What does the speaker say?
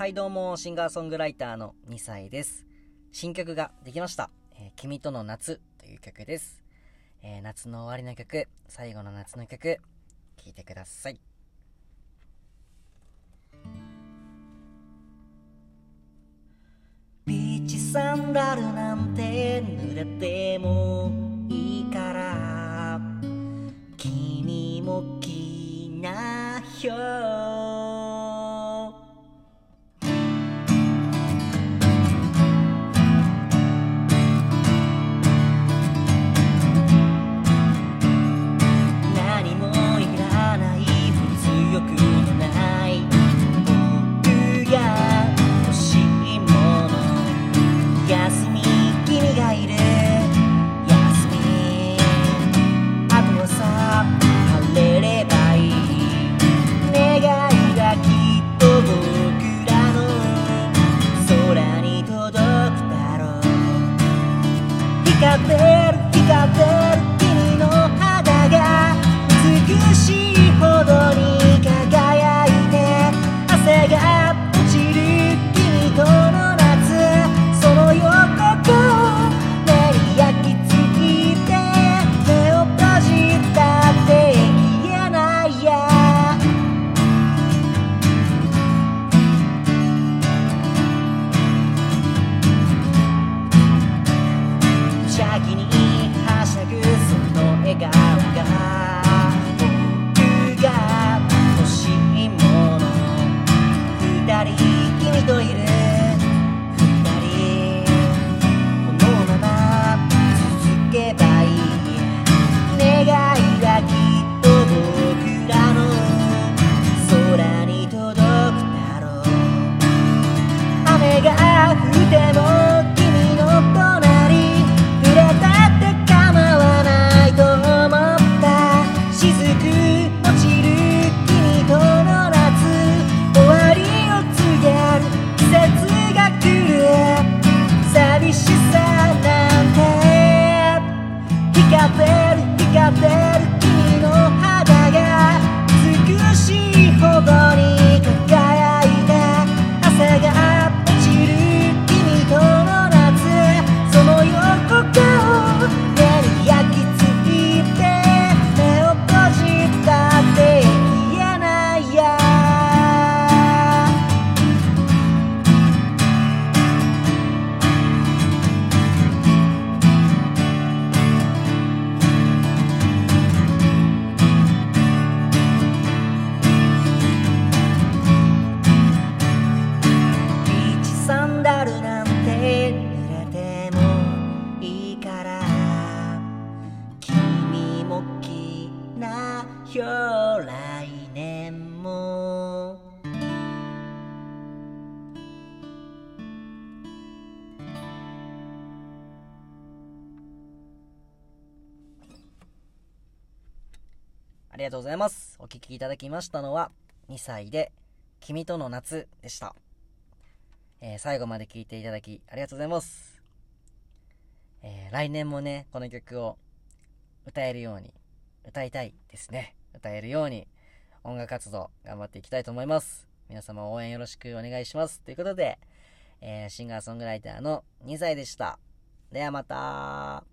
はいどうも、シンガーソングライターの2歳です。新曲ができました。えー君との夏という曲です。えー夏の終わりの曲、最後の夏の曲、聴いてください。ビーチサンダルなんて濡れてもいいから君もきなよ光ってる Nagini. なよ来年もありがとうございます。お聴きいただきましたのは、2歳で、君との夏でした。えー最後まで聴いていただき、ありがとうございます。えー来年もね、この曲を歌えるように、歌いたいですね。歌えるように、音楽活動頑張っていきたいと思います。皆様応援よろしくお願いします。ということで、えーシンガーソングライターの2歳でした。ではまた